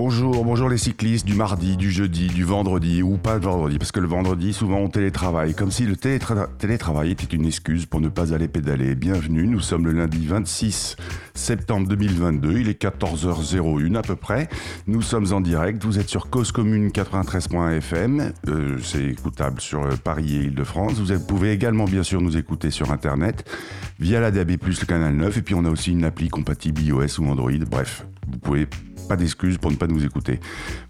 Bonjour, bonjour les cyclistes du mardi, du jeudi, du vendredi ou pas vendredi, parce que le vendredi, souvent on télétravaille, comme si le télétra télétravail était une excuse pour ne pas aller pédaler. Bienvenue, nous sommes le lundi 26 septembre 2022, il est 14h01 à peu près. Nous sommes en direct, vous êtes sur Cause Commune 93.fm, euh, c'est écoutable sur euh, Paris et Île-de-France. Vous pouvez également bien sûr nous écouter sur Internet via la DAB+, le canal 9, et puis on a aussi une appli compatible iOS ou Android, bref, vous pouvez pas d'excuses pour ne pas nous écouter.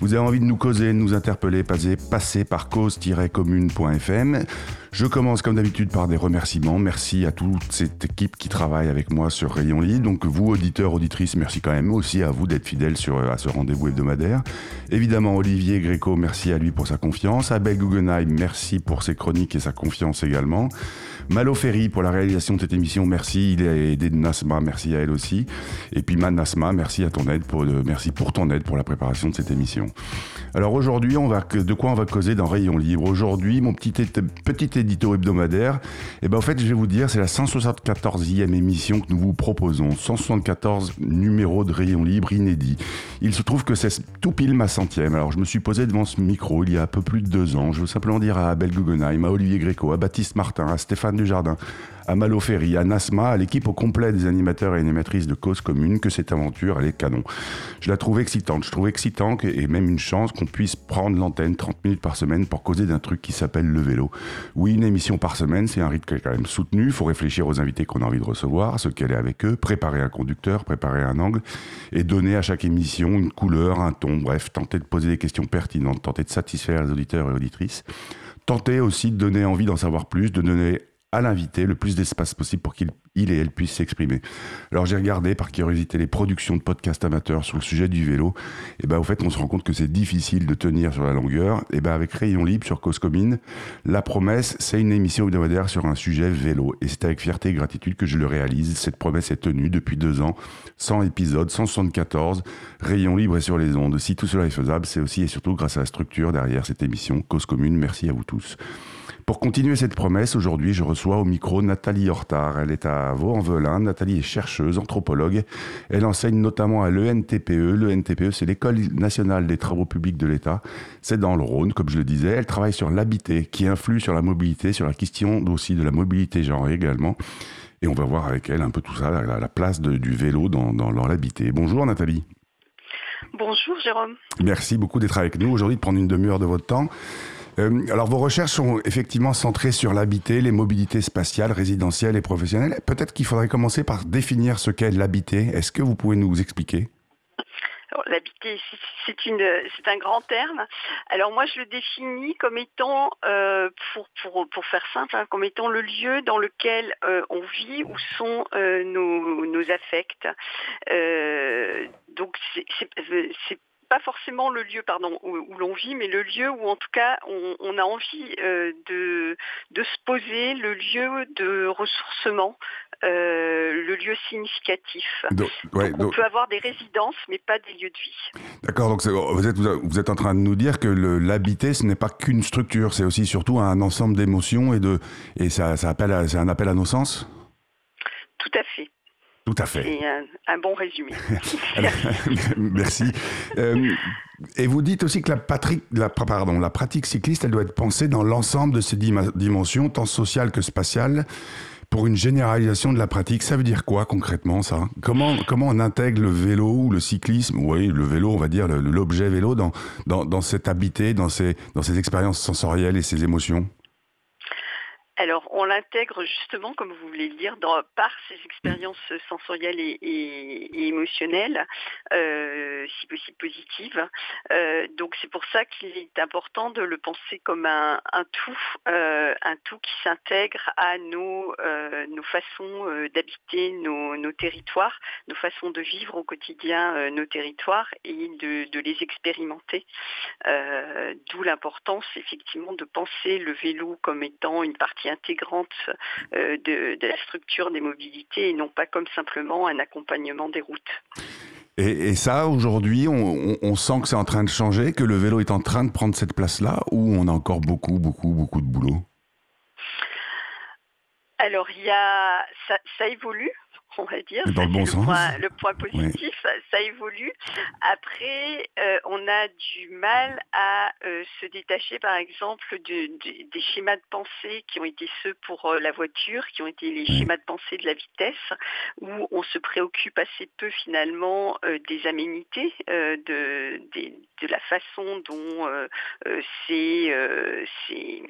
Vous avez envie de nous causer, de nous interpeller, passez, passez par cause-commune.fm. Je commence comme d'habitude par des remerciements. Merci à toute cette équipe qui travaille avec moi sur Rayon Libre. Donc vous, auditeurs, auditrices, merci quand même aussi à vous d'être fidèles sur, à ce rendez-vous hebdomadaire. Évidemment, Olivier Gréco, merci à lui pour sa confiance. Abel Guggenheim, merci pour ses chroniques et sa confiance également. Malo Ferry pour la réalisation de cette émission, merci. Il est aidé Nasma, merci à elle aussi. Et puis Man Nasma, merci à ton aide pour, de, merci pour ton aide pour la préparation de cette émission. Alors aujourd'hui, on va de quoi on va causer dans Rayon Libre? Aujourd'hui, mon petit petit édito hebdomadaire, et eh ben en fait, je vais vous dire, c'est la 174e émission que nous vous proposons, 174 numéros de Rayon Libre inédits. Il se trouve que c'est tout pile ma centième. Alors je me suis posé devant ce micro il y a un peu plus de deux ans. Je veux simplement dire à Abel Guggenheim, à Olivier Gréco, à Baptiste Martin, à Stéphane Dujardin, à Malo Ferry, à Nasma, à l'équipe au complet des animateurs et animatrices de Cause Commune, que cette aventure, elle est canon. Je la trouve excitante. Je trouve excitant et même une chance qu'on puisse prendre l'antenne 30 minutes par semaine pour causer d'un truc qui s'appelle le vélo. Oui, une émission par semaine, c'est un rythme quand même soutenu. Il faut réfléchir aux invités qu'on a envie de recevoir, ce qu'elle est avec eux, préparer un conducteur, préparer un angle et donner à chaque émission une couleur, un ton, bref, tenter de poser des questions pertinentes, tenter de satisfaire les auditeurs et auditrices. Tenter aussi de donner envie d'en savoir plus, de donner à l'invité le plus d'espace possible pour qu'il il et elle puissent s'exprimer. Alors j'ai regardé par curiosité les productions de podcasts amateurs sur le sujet du vélo. Et ben au fait on se rend compte que c'est difficile de tenir sur la longueur. Et ben avec Rayon Libre sur Cause Commune, la promesse c'est une émission hebdomadaire sur un sujet vélo. Et c'est avec fierté et gratitude que je le réalise. Cette promesse est tenue depuis deux ans, 100 épisodes, 174. Rayon Libre est sur les ondes. Si tout cela est faisable, c'est aussi et surtout grâce à la structure derrière cette émission Cause Commune. Merci à vous tous. Pour continuer cette promesse, aujourd'hui, je reçois au micro Nathalie Hortard. Elle est à Vaux-en-Velin. Nathalie est chercheuse, anthropologue. Elle enseigne notamment à l'ENTPE. L'ENTPE, c'est l'École nationale des travaux publics de l'État. C'est dans le Rhône, comme je le disais. Elle travaille sur l'habité, qui influe sur la mobilité, sur la question aussi de la mobilité genrée également. Et on va voir avec elle un peu tout ça, la, place de, du vélo dans, dans, dans l'habité. Bonjour Nathalie. Bonjour Jérôme. Merci beaucoup d'être avec nous aujourd'hui, de prendre une demi-heure de votre temps. Euh, alors vos recherches sont effectivement centrées sur l'habité, les mobilités spatiales, résidentielles et professionnelles. Peut-être qu'il faudrait commencer par définir ce qu'est l'habité. Est-ce que vous pouvez nous expliquer? L'habité, c'est un grand terme. Alors moi, je le définis comme étant, euh, pour, faire simple, hein, comme étant le lieu dans lequel euh, on vit, où sont nos, nos affects. Donc c'est pas forcément le lieu pardon, où, où l'on vit, mais le lieu où en tout cas on, on a envie euh, de, de se poser, le lieu de ressourcement, euh, le lieu significatif. Donc, ouais, donc on donc- peut avoir des résidences, mais pas des lieux de vie. D'accord, donc vous êtes, vous êtes en train de nous dire que l'habité, ce n'est pas qu'une structure, c'est aussi surtout un ensemble d'émotions et, de, et ça, ça appelle à- c'est un appel à nos sens? Tout à fait. Tout à fait. C'est un, un bon résumé. Merci. Euh, et vous dites aussi que la, la, pardon, la pratique cycliste, elle doit être pensée dans l'ensemble de ses dimensions, tant sociales que spatiales, pour une généralisation de la pratique. Ça veut dire quoi concrètement, ça? Comment, comment on intègre le vélo ou le cyclisme, oui, le vélo, on va dire, l'objet vélo, dans, dans, dans cet habité, dans ces, dans ces expériences sensorielles et ces émotions? Alors, on l'intègre justement, comme vous voulez le dire, par ses expériences sensorielles et, émotionnelles, euh, si possible positives. Euh, donc, c'est pour ça qu'il est important de le penser comme un, tout, euh, un tout qui s'intègre à nos, façons d'habiter nos, territoires, nos façons de vivre au quotidien nos territoires et de les expérimenter. D'où l'importance, effectivement, de penser le vélo comme étant une partie intégrante euh, de, la structure des mobilités et non pas comme simplement un accompagnement des routes. Et, ça, aujourd'hui, on, sent que c'est en train de changer, que le vélo est en train de prendre cette place-là, ou on a encore beaucoup, beaucoup, beaucoup de boulot? Alors, il y a, ça évolue on va dire. Dans le bon sens. Le point, positif, ça évolue. Après, euh, on a du mal à euh, se détacher, par exemple, des schémas de pensée qui ont été ceux pour euh, la voiture, qui ont été les schémas de pensée de la vitesse, où on se préoccupe assez peu finalement des aménités, de, de, la façon dont ces, ces,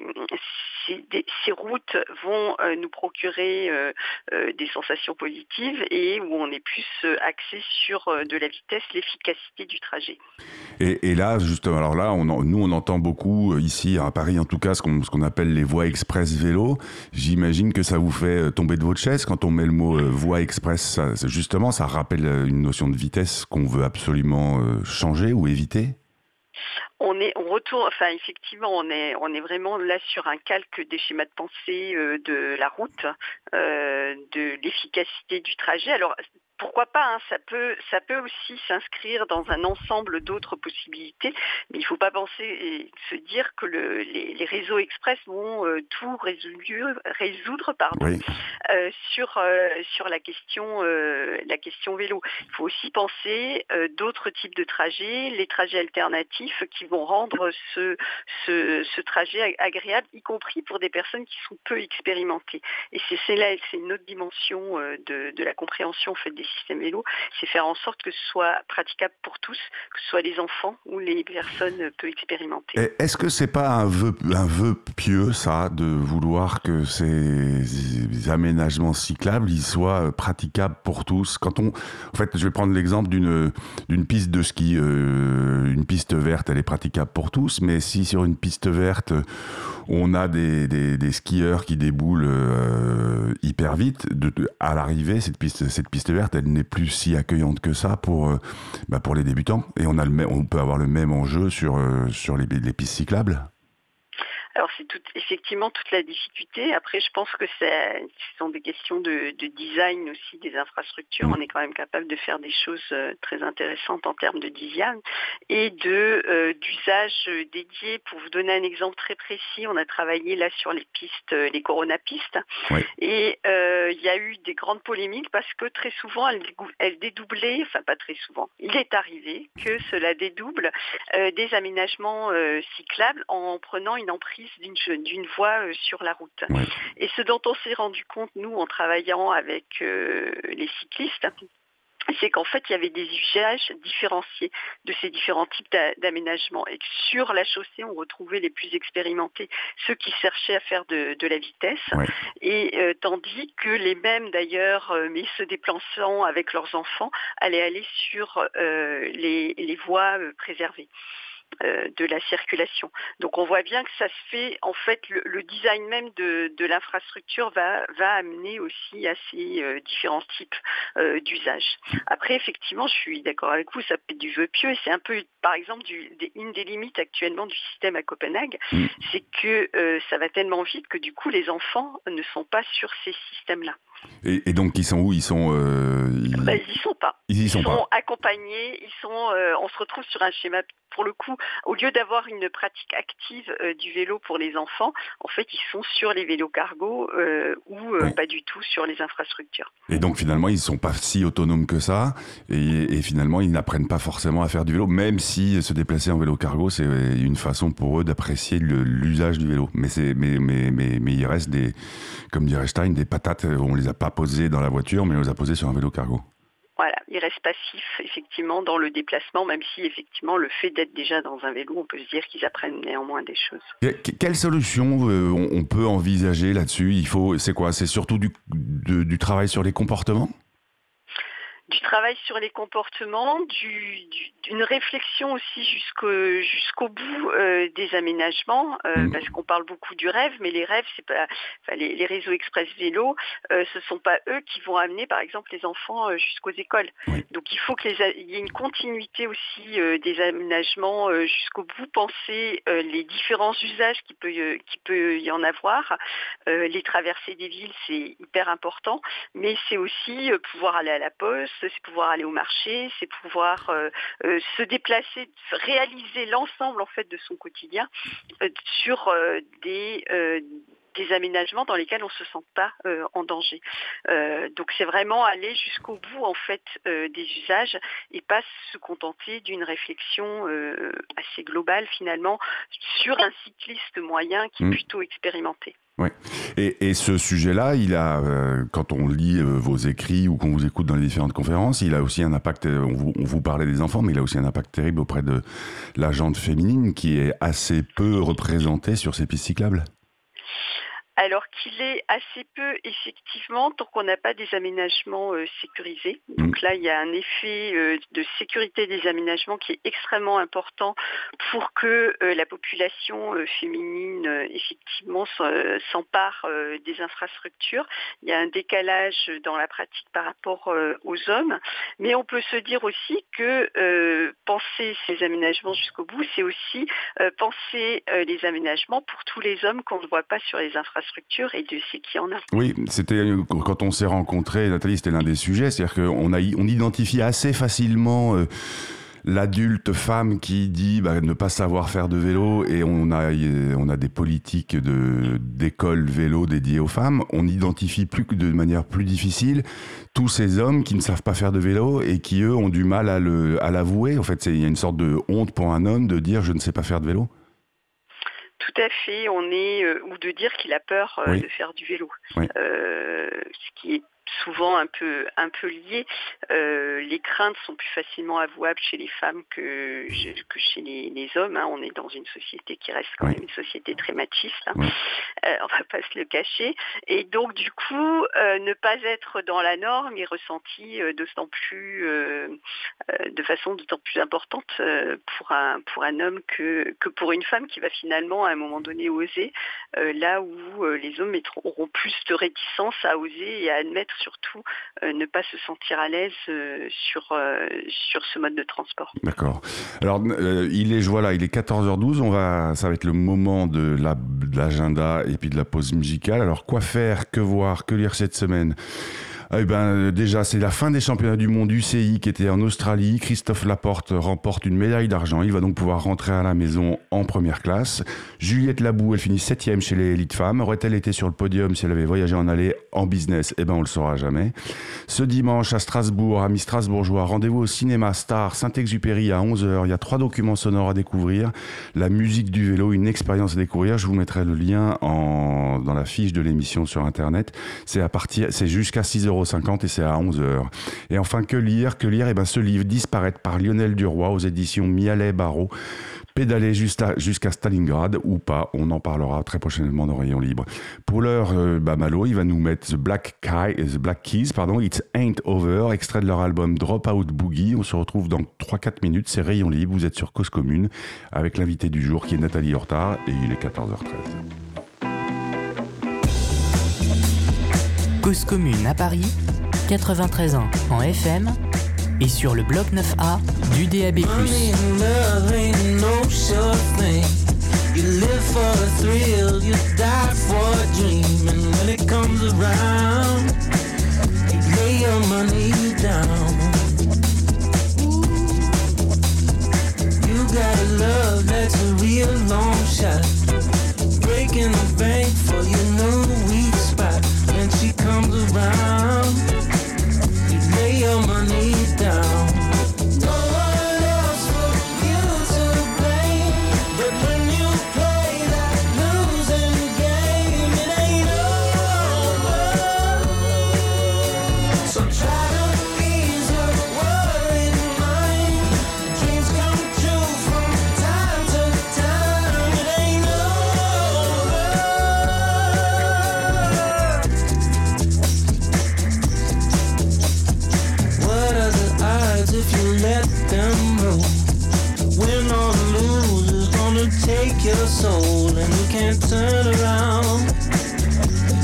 ces, routes vont nous procurer des sensations positives et où on est plus euh, axé sur euh, de la vitesse, l'efficacité du trajet. Et, là, justement, alors là, nous, on entend beaucoup euh, ici à Paris, en tout cas, ce qu'on appelle les voies express vélo. J'imagine que ça vous fait tomber de votre chaise quand on met le mot voie express. justement, ça rappelle une notion de vitesse qu'on veut absolument changer ou éviter? On est, on retourne, enfin effectivement, on est, on est vraiment là sur un calque des schémas de pensée de la route, de l'efficacité du trajet. Alors pourquoi pas, hein, ça, peut, ça peut aussi s'inscrire dans un ensemble d'autres possibilités, mais il ne faut pas penser et se dire que les, réseaux express vont euh, tout résoudre, résoudre pardon, euh, sur, euh, sur la, question, la question vélo. Il faut aussi penser d'autres types de trajets, les trajets alternatifs qui vont rendre ce, ce, trajet agréable, y compris pour des personnes qui sont peu expérimentées. Et c'est là, c'est une autre dimension de, de la compréhension des système vélo, c'est faire en sorte que ce soit praticable pour tous, que ce soit les enfants ou les personnes peu expérimentées. Est-ce que c'est pas un vœu, un vœu pieux, ça, de vouloir que ces aménagements cyclables soient praticables pour tous? Quand on, en fait, je vais prendre l'exemple d'une d'une piste de ski, euh, une piste verte, elle est praticable pour tous, mais si sur une piste verte on a des, skieurs qui déboulent euh, hyper vite. À l'arrivée, cette piste, cette piste verte, elle n'est plus si accueillante que ça pour, euh, bah les débutants. Et on, a le on peut avoir le même enjeu sur, euh, les pistes cyclables. Alors c'est tout, effectivement toute la difficulté. Après, je pense que ce sont des questions de, design aussi des infrastructures. On est quand même capable de faire des choses euh, très intéressantes en termes de design et de euh, d'usage dédié. Pour vous donner un exemple très précis, on a travaillé là sur les pistes, euh, les Corona pistes, et il y a eu des grandes polémiques parce que très souvent elles, dédoublaient, enfin pas très souvent, il est arrivé que cela dédouble des aménagements cyclables en prenant une emprise d'une voie euh, sur la route. Et ce dont on s'est rendu compte, nous, en travaillant avec euh, les cyclistes, c'est qu'en fait, il y avait des usages différenciés de ces différents types d'aménagements. Et sur la chaussée, on retrouvait les plus expérimentés, ceux qui cherchaient à faire de, la vitesse, et euh, tandis que les mêmes, d'ailleurs, mais se déplaçant avec leurs enfants, allaient aller sur les, voies préservées. Euh, de la circulation. Donc on voit bien que ça se fait, en fait, le, design même de, l'infrastructure va, va amener aussi à ces euh, différents types euh, d'usages. Après, effectivement, je suis d'accord avec vous, ça peut être du vœu pieux, et c'est un peu, par exemple, une des limites actuellement du système à Copenhague, mm. c'est que ça va tellement vite que du coup, les enfants ne sont pas sur ces systèmes-là. Et, donc, ils sont où? Ils sont. ils... Bah, y sont pas. Ils y sont, accompagnés. Ils sont. on se retrouve sur un schéma pour le coup, au lieu d'avoir une pratique active euh, du vélo pour les enfants, en fait, ils sont sur les vélos cargo euh, ou euh, pas du tout sur les infrastructures. Et donc finalement, ils ne sont pas si autonomes que ça, et, finalement, ils n'apprennent pas forcément à faire du vélo, même si se déplacer en vélo cargo, c'est une façon pour eux d'apprécier l'usage du vélo. Mais, mais, mais, mais, mais il reste des, comme dirait Stein, des patates, on les a pas posées dans la voiture, mais on les a posées sur un vélo cargo. Voilà, il reste passif effectivement dans le déplacement, même si effectivement le fait d'être déjà dans un vélo, on peut se dire qu'ils apprennent néanmoins des choses. quelle solution euh, on peut envisager là-dessus? Il faut, c'est quoi? C'est surtout du, du travail sur les comportements? Du travail sur les comportements, du, d'une réflexion aussi jusqu'au jusqu'au bout euh, des aménagements, euh, mmh. parce qu'on parle beaucoup du rêve, mais les rêves, c'est pas, enfin, les, réseaux express vélo, euh, ce sont pas eux qui vont amener, par exemple, les enfants jusqu'aux écoles. Donc il faut qu'il y ait une continuité aussi des aménagements jusqu'au bout, penser les différents usages qui peut qui peut y en avoir. les traversées des villes, c'est hyper important, mais c'est aussi pouvoir aller à la poste c'est pouvoir aller au marché, c'est pouvoir euh, euh, se déplacer, réaliser l'ensemble en fait de son quotidien euh, sur des des aménagements dans lesquels on ne se sent pas en danger. donc c'est vraiment aller jusqu'au bout en fait des usages et pas se contenter d'une réflexion assez globale finalement sur un cycliste moyen qui est mmh. plutôt expérimenté. Ouais. Et, ce sujet-là, il a, euh, quand on lit euh, vos écrits ou qu'on vous écoute dans les différentes conférences, il a aussi un impact. Euh, on vous, on vous, parlait des enfants, mais il a aussi un impact terrible auprès de la gente féminine qui est assez peu représentée sur ces pistes cyclables alors qu'il est assez peu effectivement tant qu'on n'a pas des aménagements euh, sécurisés. Mm. Donc là, il y a un effet euh, de sécurité des aménagements qui est extrêmement important pour que euh, la population féminine effectivement s'empare des infrastructures. Il y a un décalage dans la pratique par rapport aux hommes, mais on peut se dire aussi que penser ces aménagements jusqu'au bout, c'est aussi penser les aménagements pour tous les hommes qu'on ne voit pas sur les infrastructures et qu'il en a. Oui, c'était quand on s'est rencontrés, Nathalie, c'était l'un des sujets, c'est-à-dire qu'on on identifie assez facilement. Euh, l'adulte femme qui dit bah, ne pas savoir faire de vélo et on a, on a des politiques de, d'école vélo dédiées aux femmes, on identifie plus de manière plus difficile tous ces hommes qui ne savent pas faire de vélo et qui eux ont du mal à, le, à l'avouer. En fait, il y a une sorte de honte pour un homme de dire je ne sais pas faire de vélo. Tout à fait, on est euh, ou de dire qu'il a peur euh, de faire du vélo, euh, ce qui est souvent un peu un peu. Euh, les craintes sont plus facilement avouables chez les femmes que, que chez les, hommes. Hein. On est dans une société qui reste quand même une société très machiste. Hein. Euh, on va pas se le cacher. Et donc du coup, euh, ne pas être dans la norme est ressenti d'autant plus de façon d'autant plus importante pour un pour un homme que que pour une femme qui va finalement à un moment donné oser là où les hommes auront plus de réticence à oser et à admettre surtout euh, ne pas se sentir à l'aise euh, sur, euh, sur ce mode de transport. D'accord. Alors, il est, voilà, il est 14h12, on va, ça va être le moment de l'agenda et puis de la pause musicale. Alors, quoi faire, que voir, que lire cette semaine? Eh ben, euh, déjà, c'est la fin des championnats du monde UCI qui était en Australie. Christophe Laporte remporte une médaille d'argent. Il va donc pouvoir rentrer à la maison en première classe. Juliette Labou, elle finit septième chez les élites femmes. Aurait-elle été sur le podium si elle avait voyagé en aller en business? Eh ben, on le saura jamais. Ce dimanche à Strasbourg, amis strasbourgeois, rendez-vous au cinéma Star Saint-Exupéry à 11h. Il y a trois documents sonores à découvrir. La musique du vélo, une expérience à découvrir. Je vous mettrai le lien en, dans la fiche de l'émission sur Internet. C'est à partir, c'est jusqu'à 6 euros et c'est à 11h. Et enfin, que lire Que lire? Et eh ben, ce livre disparaître par Lionel Duroy aux éditions Mialet Barreau. Pédaler jusqu'à Stalingrad ou pas, on en parlera très prochainement dans Rayon Libre. Pour l'heure, euh, bah, Malo, il va nous mettre The Black, Black Keys, pardon, It's Ain't Over, extrait de leur album Dropout Boogie. On se retrouve dans 3-4 minutes, c'est Rayon Libre, vous êtes sur Cause Commune, avec l'invité du jour qui est Nathalie Hortard, et il est 14h13. Cause commune à Paris, 93 ans en FM et sur le bloc 9A du DAB+. Got a love that's a real long shot, breaking the bank for your new around, take your soul, and you can't turn around.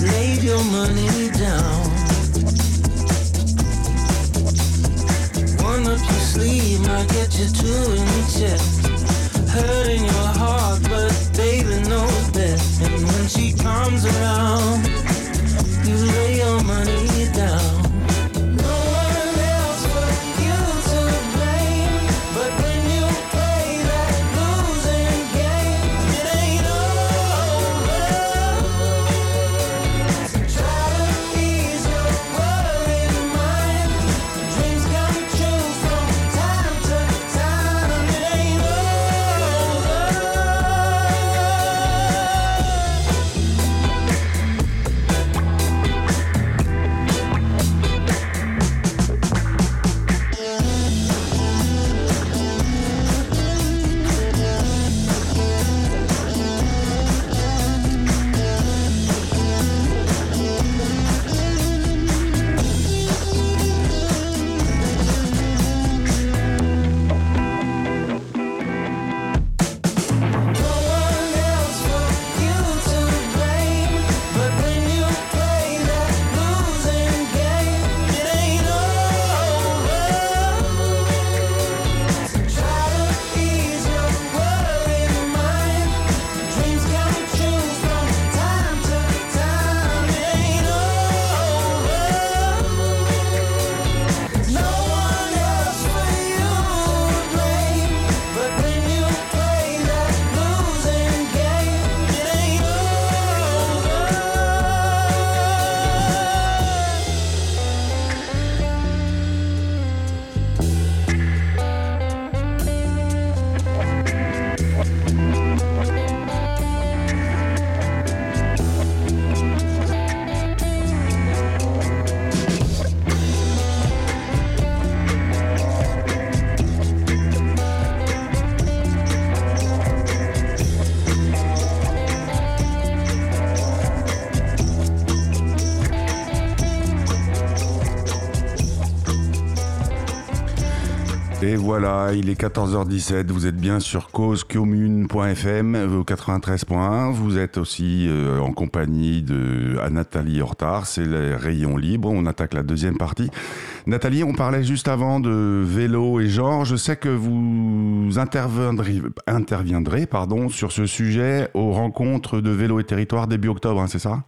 Lay your money down. One up your sleeve might get you two in the chest. Hurt in your heart, but baby knows best. And when she comes around, you lay your money voilà, il est 14h17, vous êtes bien sur causecommune.fm au 93.1. Vous êtes aussi euh, en compagnie de Nathalie Hortard, c'est les rayons libres. On attaque la deuxième partie. Nathalie, on parlait juste avant de vélo et genre. Je sais que vous interviendrez, interviendrez pardon, sur ce sujet aux rencontres de vélo et territoire début octobre, hein, c'est ça?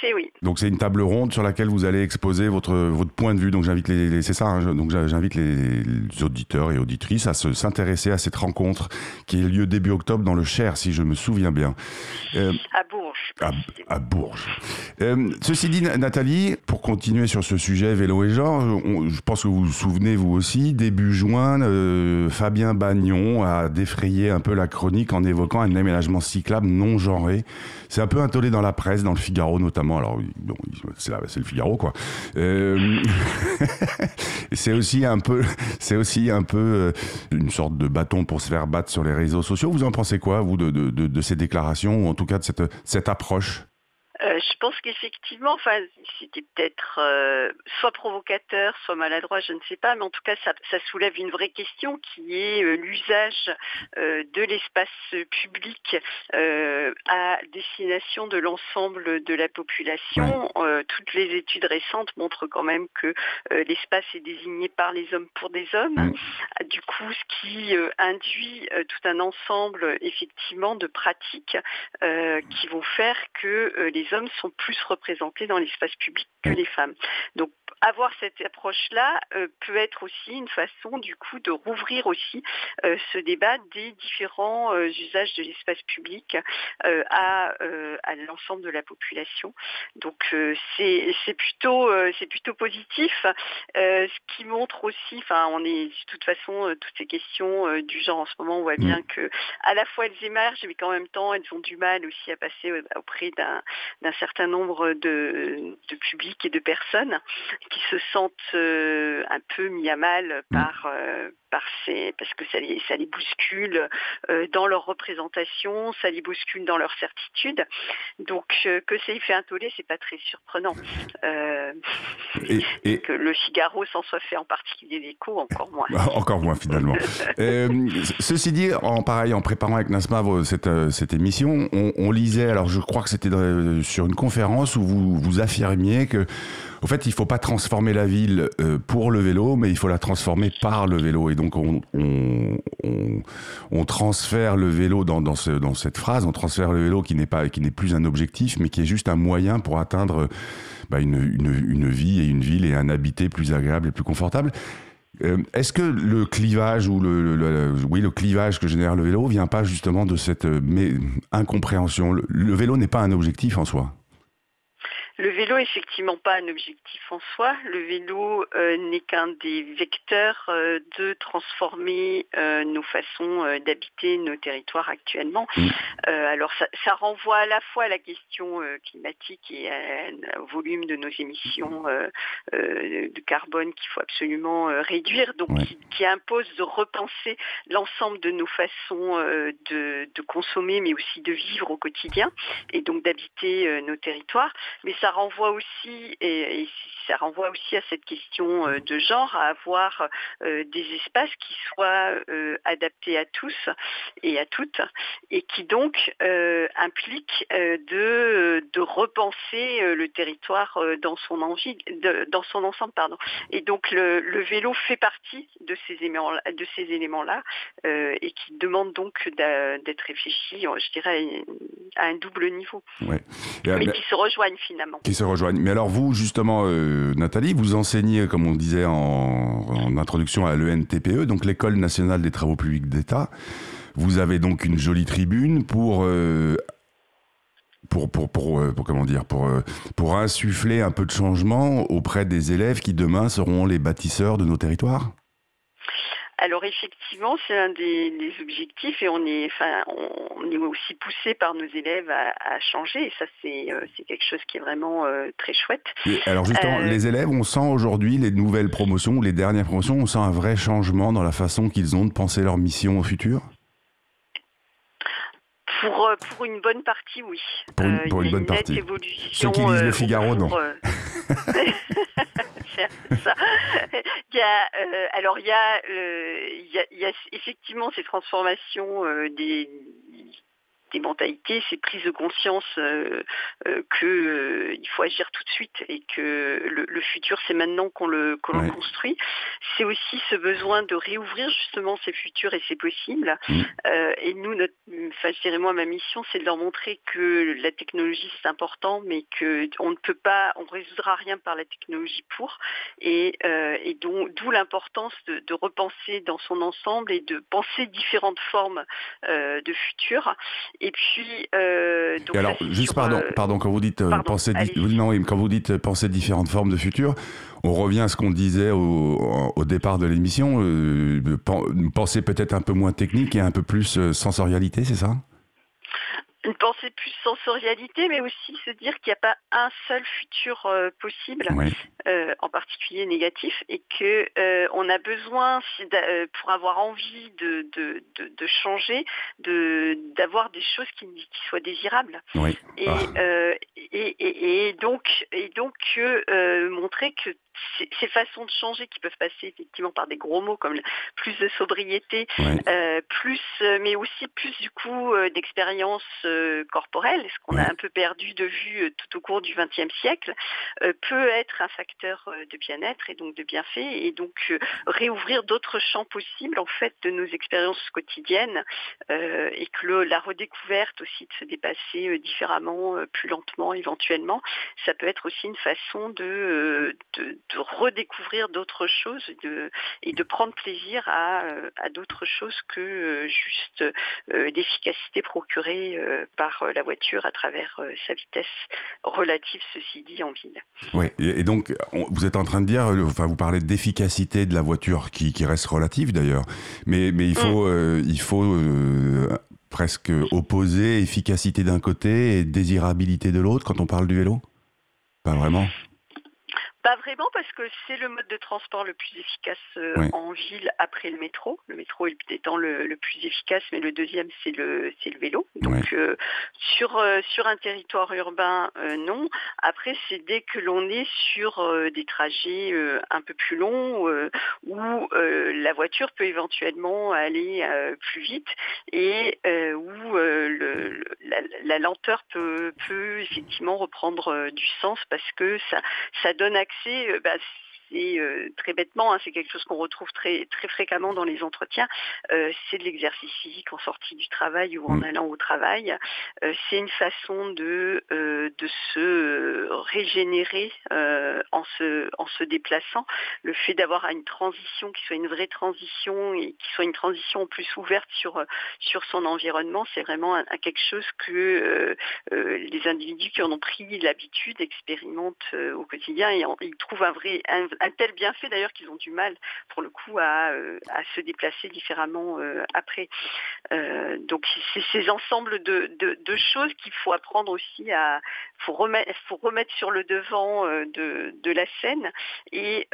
Fait, oui. donc c'est une table ronde sur laquelle vous allez exposer votre votre point de vue. Donc j'invite les, les- c'est ça. hein, donc j'invite les, les auditeurs et auditrices à se s'intéresser à cette rencontre qui a lieu début octobre dans le Cher, si je me souviens bien, Euh, À Bourges. à, à Bourges. Euh, ceci dit, Nathalie, pour continuer sur ce sujet vélo et genre, on- je pense que vous vous souvenez vous aussi, début juin, euh, Fabien Bagnon a défrayé un peu la chronique en évoquant un aménagement cyclable non genré. C'est un peu intolé dans la presse, dans le Figaro notamment. Alors, c'est le Figaro, quoi. Euh, c'est aussi un peu, c'est aussi un peu euh, une sorte de bâton pour se faire battre sur les réseaux sociaux. Vous en pensez quoi, vous, de, de ces déclarations, ou en tout cas de cette, cette approche? Euh, je pense qu'effectivement, enfin, c'était peut-être euh, soit provocateur, soit maladroit, je ne sais pas, mais en tout cas, ça, ça soulève une vraie question qui est euh, l'usage de l'espace public à destination de l'ensemble de la population. Toutes les études récentes montrent quand même que l'espace est désigné par les hommes pour des hommes. Mm. Ah, Du coup, ce qui induit tout un ensemble, effectivement, de pratiques qui vont faire que euh, les hommes sont plus représentés dans l'espace public que les femmes. Donc avoir cette approche-là euh, peut être aussi une façon du coup de rouvrir aussi euh, ce débat des différents euh, usages de l'espace public à, à l'ensemble de la population. Donc c'est plutôt c'est plutôt positif, ce qui montre aussi, enfin on est de toute façon toutes ces questions du genre en ce moment on voit bien que à la fois elles émergent mais qu'en même temps elles ont du mal aussi à passer auprès d'un d'un certain nombre de, de publics et de personnes qui se sentent euh, un peu mis à mal par, euh, par ces, parce que ça les, ça les bouscule euh, dans leur représentation, ça les bouscule dans leur certitude. Donc euh, que c'est fait un tollé, c'est pas très surprenant. Euh, Et, et- que le Figaro s'en soit fait en particulier l'écho, encore moins. Bah, Encore moins finalement. Euh, ceci dit, en pareil, en préparant avec Nasma cette, cette émission, on, on lisait, alors je crois que c'était sur une conférence où vous, vous affirmiez que, au fait, il faut pas transformer la ville pour le vélo, mais il faut la transformer par le vélo. Et donc on, on, on, transfère le vélo dans, dans, ce, dans cette phrase, on transfère le vélo qui n'est pas, qui n'est plus un objectif, mais qui est juste un moyen pour atteindre bah, une, une, une vie et une ville et un habité plus agréable et plus confortable. Euh, Est-ce que le clivage ou le, oui le clivage que génère le vélo vient pas justement de cette euh, incompréhension? Le vélo n'est pas un objectif en soi. Le vélo, effectivement, pas un objectif en soi. Le vélo euh, n'est qu'un des vecteurs euh, de transformer euh, nos façons d'habiter nos territoires actuellement. Mm. Euh, alors, ça, ça renvoie à la fois à la question climatique et à- au volume de nos émissions de carbone qu'il faut absolument réduire, donc Ouais. qui, qui impose de repenser l'ensemble de nos façons de, de consommer, mais aussi de vivre au quotidien et donc d'habiter nos territoires. Mais ça renvoie aussi, et, et ça renvoie aussi à cette question euh, de genre, à avoir euh, des espaces qui soient euh, adaptés à tous et à toutes, et qui donc impliquent de, de repenser le territoire dans son envie, de- dans son ensemble, pardon. Et donc le, le vélo fait partie de ces éléments, de ces éléments-là, et qui demande donc d'être réfléchi, je dirais, à un double niveau, Ouais. Mais qui se rejoignent finalement. Qui se rejoignent. Mais alors vous justement euh, Nathalie, vous enseignez comme on disait en, introduction à l'ENTPE, donc l'école nationale des travaux publics d'État. Vous avez donc une jolie tribune pour euh, pour, pour, pour, euh, pour comment dire pour, pour insuffler un peu de changement auprès des élèves qui demain seront les bâtisseurs de nos territoires? Alors effectivement, c'est un des, des objectifs et on est, enfin, on est aussi poussé par nos élèves à, à changer et ça c'est euh, c'est quelque chose qui est vraiment euh, très chouette. Et alors justement, Euh, les élèves, on sent aujourd'hui les nouvelles promotions, ou les dernières promotions, on sent un vrai changement dans la façon qu'ils ont de penser leur mission au futur? Pour, pour une bonne partie, oui. Pour une- pour bonne partie. évolution, Ceux qui lisent le Figaro, non. alors il y a effectivement ces transformations euh, des des mentalités, ces prises de conscience euh, euh, que euh, il faut agir tout de suite et que le, le futur c'est maintenant qu'on le qu'on le Ouais. construit. C'est aussi ce besoin de réouvrir justement ces futurs et ces possibles. Mm. Euh, et nous, notre, enfin, je dirais moi, ma mission, c'est de leur montrer que la technologie c'est important, mais que on ne peut pas, on résoudra rien par la technologie pour, et, et donc d'où l'importance de, de repenser dans son ensemble et de penser différentes formes de futur. Et puis, euh, donc Et alors, juste pardon, euh, pardon, quand vous dites euh, pardon, penser, non, quand vous dites penser différentes formes de futur, on revient à ce qu'on disait au, au départ de l'émission, euh, penser peut-être un peu moins technique et un peu plus euh, sensorialité, c'est ça? Une pensée plus sensorialité, mais aussi se dire qu'il n'y a pas un seul futur euh, possible. Oui. euh, en particulier négatif, et que euh, on a besoin, si pour avoir envie de, de, de, de changer, de d'avoir des choses qui, qui soient désirables. Oui. Et, Ah. et, et, et donc, et donc montrer que ces, façons de changer qui peuvent passer effectivement par des gros mots comme plus de sobriété, plus, mais aussi plus du coup d'expérience corporelle, ce qu'on a un peu perdu de vue euh, tout au cours du XXe siècle, euh, peut être un facteur euh, de bien-être et donc de bienfait, et donc euh, réouvrir d'autres champs possibles en fait de nos expériences quotidiennes, euh, et que le- la redécouverte aussi de se dépasser euh, différemment, euh, plus lentement éventuellement, ça peut être aussi une façon de, euh, de, de redécouvrir d'autres choses de, et de prendre plaisir à, euh, à d'autres choses que euh, juste euh, l'efficacité procurée euh, par euh, la voiture à travers euh, sa vitesse relative, ceci dit, en ville. Ouais. Et, donc, on- vous êtes en train de dire, euh, enfin, vous parlez d'efficacité de la voiture qui, qui reste relative d'ailleurs, mais, mais il faut, euh, il faut euh, presque opposer efficacité d'un côté et désirabilité de l'autre quand on parle du vélo? Pas vraiment? Pas vraiment parce que c'est le mode de transport le plus efficace euh, en ville après le métro. Le métro étant le, le plus efficace, mais le deuxième c'est le c'est le vélo. Donc euh, sur euh, sur un territoire urbain, non. Après c'est dès que l'on est sur des trajets un peu plus longs où la voiture peut éventuellement aller plus vite et où le- la, la lenteur peut, peut effectivement reprendre du sens parce que ça, ça donne accès, euh, bah, c'est euh, très bêtement, hein, c'est quelque chose qu'on retrouve très, très fréquemment dans les entretiens, euh, c'est de l'exercice physique en sortie du travail ou en Mm. allant au travail. Euh, c'est une façon de, de se régénérer en, se, en se déplaçant. Le fait d'avoir une transition qui soit une vraie transition et qui soit une transition plus ouverte sur, sur son environnement, c'est vraiment un- un quelque chose que les individus qui en ont pris l'habitude expérimentent au quotidien et en- ils trouvent un vrai un, un tel bienfait d'ailleurs qu'ils ont du mal pour le coup à, euh, à se déplacer différemment euh, après. Euh, donc c'est ces ensembles de, de, de choses qu'il faut apprendre aussi à faut remettre faut remettre sur le devant de, de la scène et,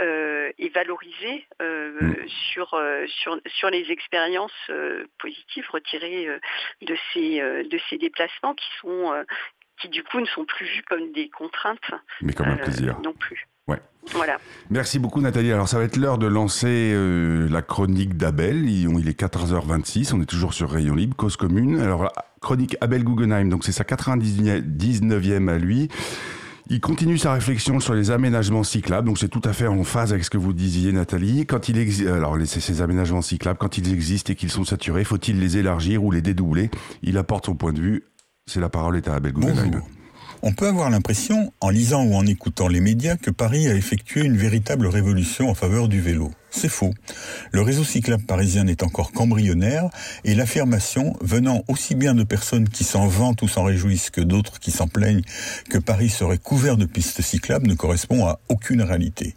et valoriser Mm. sur, sur sur les expériences positives retirées de ces de ces déplacements qui sont qui du coup ne sont plus vus comme des contraintes Mais comme un euh, plaisir. non plus. Ouais. Voilà. Merci beaucoup Nathalie. Alors ça va être l'heure de lancer euh, la chronique d'Abel. Il, il est 14h26, on est toujours sur Rayon Libre, cause commune. Alors la chronique Abel Guggenheim, donc c'est sa 99e à lui. Il continue sa réflexion sur les aménagements cyclables, donc c'est tout à fait en phase avec ce que vous disiez Nathalie. Quand il exi- alors les- ces ces aménagements cyclables, quand ils existent et qu'ils sont saturés, faut-il les élargir ou les dédoubler? Il apporte son point de vue. C'est la parole est à Abel Guggenheim. Bonjour. On peut avoir l'impression, en lisant ou en écoutant les médias, que Paris a effectué une véritable révolution en faveur du vélo. C'est faux. Le réseau cyclable parisien n'est encore qu'embryonnaire et l'affirmation, venant aussi bien de personnes qui s'en vantent ou s'en réjouissent que d'autres qui s'en plaignent que Paris serait couvert de pistes cyclables, ne correspond à aucune réalité.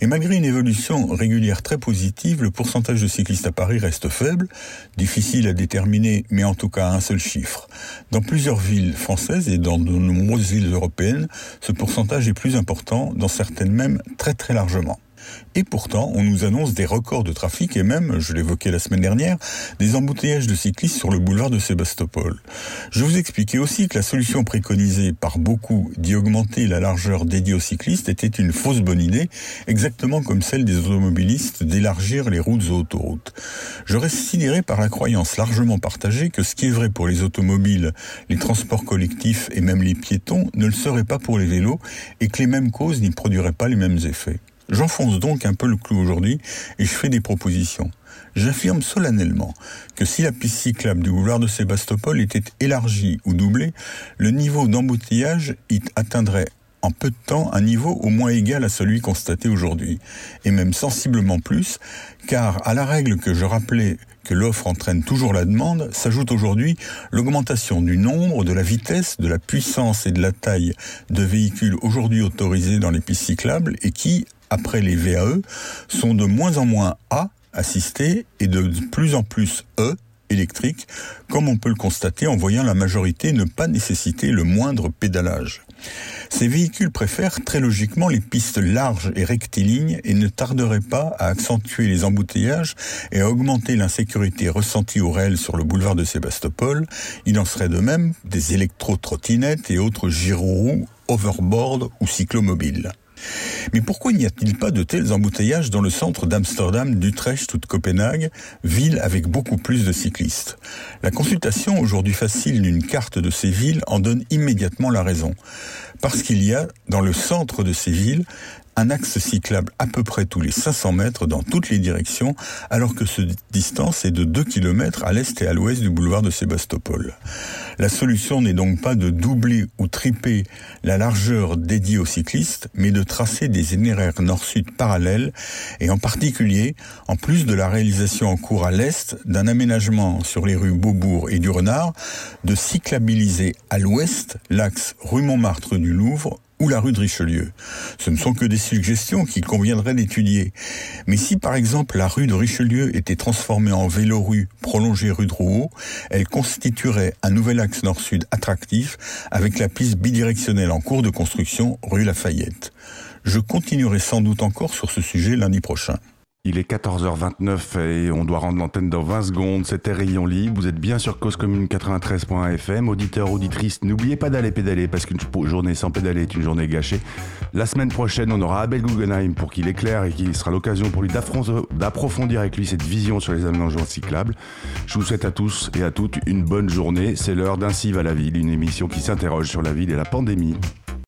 Et malgré une évolution régulière très positive, le pourcentage de cyclistes à Paris reste faible, difficile à déterminer, mais en tout cas un seul chiffre. Dans plusieurs villes françaises et dans de nombreuses villes européennes, ce pourcentage est plus important, dans certaines même très très largement. Et pourtant, on nous annonce des records de trafic et même, je l'évoquais la semaine dernière, des embouteillages de cyclistes sur le boulevard de Sébastopol. Je vous expliquais aussi que la solution préconisée par beaucoup d'y augmenter la largeur dédiée aux cyclistes était une fausse bonne idée, exactement comme celle des automobilistes d'élargir les routes aux autoroutes. Je reste sidéré par la croyance largement partagée que ce qui est vrai pour les automobiles, les transports collectifs et même les piétons ne le serait pas pour les vélos et que les mêmes causes n'y produiraient pas les mêmes effets. J'enfonce donc un peu le clou aujourd'hui et je fais des propositions. J'affirme solennellement que si la piste cyclable du boulevard de Sébastopol était élargie ou doublée, le niveau d'embouteillage y atteindrait en peu de temps un niveau au moins égal à celui constaté aujourd'hui, et même sensiblement plus, car à la règle que je rappelais que l'offre entraîne toujours la demande, s'ajoute aujourd'hui l'augmentation du nombre, de la vitesse, de la puissance et de la taille de véhicules aujourd'hui autorisés dans les pistes cyclables et qui, après les VAE, sont de moins en moins A assistés et de plus en plus E électriques, comme on peut le constater en voyant la majorité ne pas nécessiter le moindre pédalage. Ces véhicules préfèrent très logiquement les pistes larges et rectilignes et ne tarderaient pas à accentuer les embouteillages et à augmenter l'insécurité ressentie au réel sur le boulevard de Sébastopol. Il en serait de même des électro-trottinettes et autres gyroroues, overboard ou cyclomobiles. Mais pourquoi n'y a-t-il pas de tels embouteillages dans le centre d'Amsterdam, d'Utrecht ou de Copenhague, villes avec beaucoup plus de cyclistes? La consultation aujourd'hui facile d'une carte de ces villes en donne immédiatement la raison. Parce qu'il y a, dans le centre de ces villes, un axe cyclable à peu près tous les 500 mètres dans toutes les directions, alors que cette distance est de 2 km à l'est et à l'ouest du boulevard de Sébastopol. La solution n'est donc pas de doubler ou triper la largeur dédiée aux cyclistes, mais de tracer des itinéraires nord-sud parallèles, et en particulier, en plus de la réalisation en cours à l'est d'un aménagement sur les rues Beaubourg et du Renard, de cyclabiliser à l'ouest l'axe rue Montmartre du Louvre ou la rue de Richelieu. Ce ne sont que des suggestions qu'il conviendrait d'étudier. Mais si par exemple la rue de Richelieu était transformée en vélorue prolongée rue de Rouault, elle constituerait un nouvel axe nord-sud attractif avec la piste bidirectionnelle en cours de construction rue Lafayette. Je continuerai sans doute encore sur ce sujet lundi prochain. Il est 14h29 et on doit rendre l'antenne dans 20 secondes. C'était Rayon Libre. Vous êtes bien sur Cause Commune 93.fm. Auditeurs, auditrices, n'oubliez pas d'aller pédaler parce qu'une journée sans pédaler est une journée gâchée. La semaine prochaine, on aura Abel Guggenheim pour qu'il éclaire et qui sera l'occasion pour lui d'approfondir avec lui cette vision sur les aménagements cyclables. Je vous souhaite à tous et à toutes une bonne journée. C'est l'heure d'Ainsi va la ville, une émission qui s'interroge sur la ville et la pandémie.